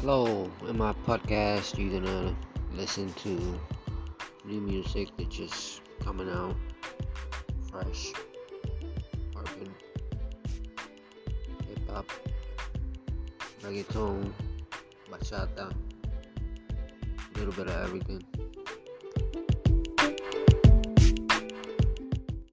Hello, in my podcast, you're gonna listen to new music that's just coming out fresh, urban, hip hop, reggaeton, bachata, a little bit of everything.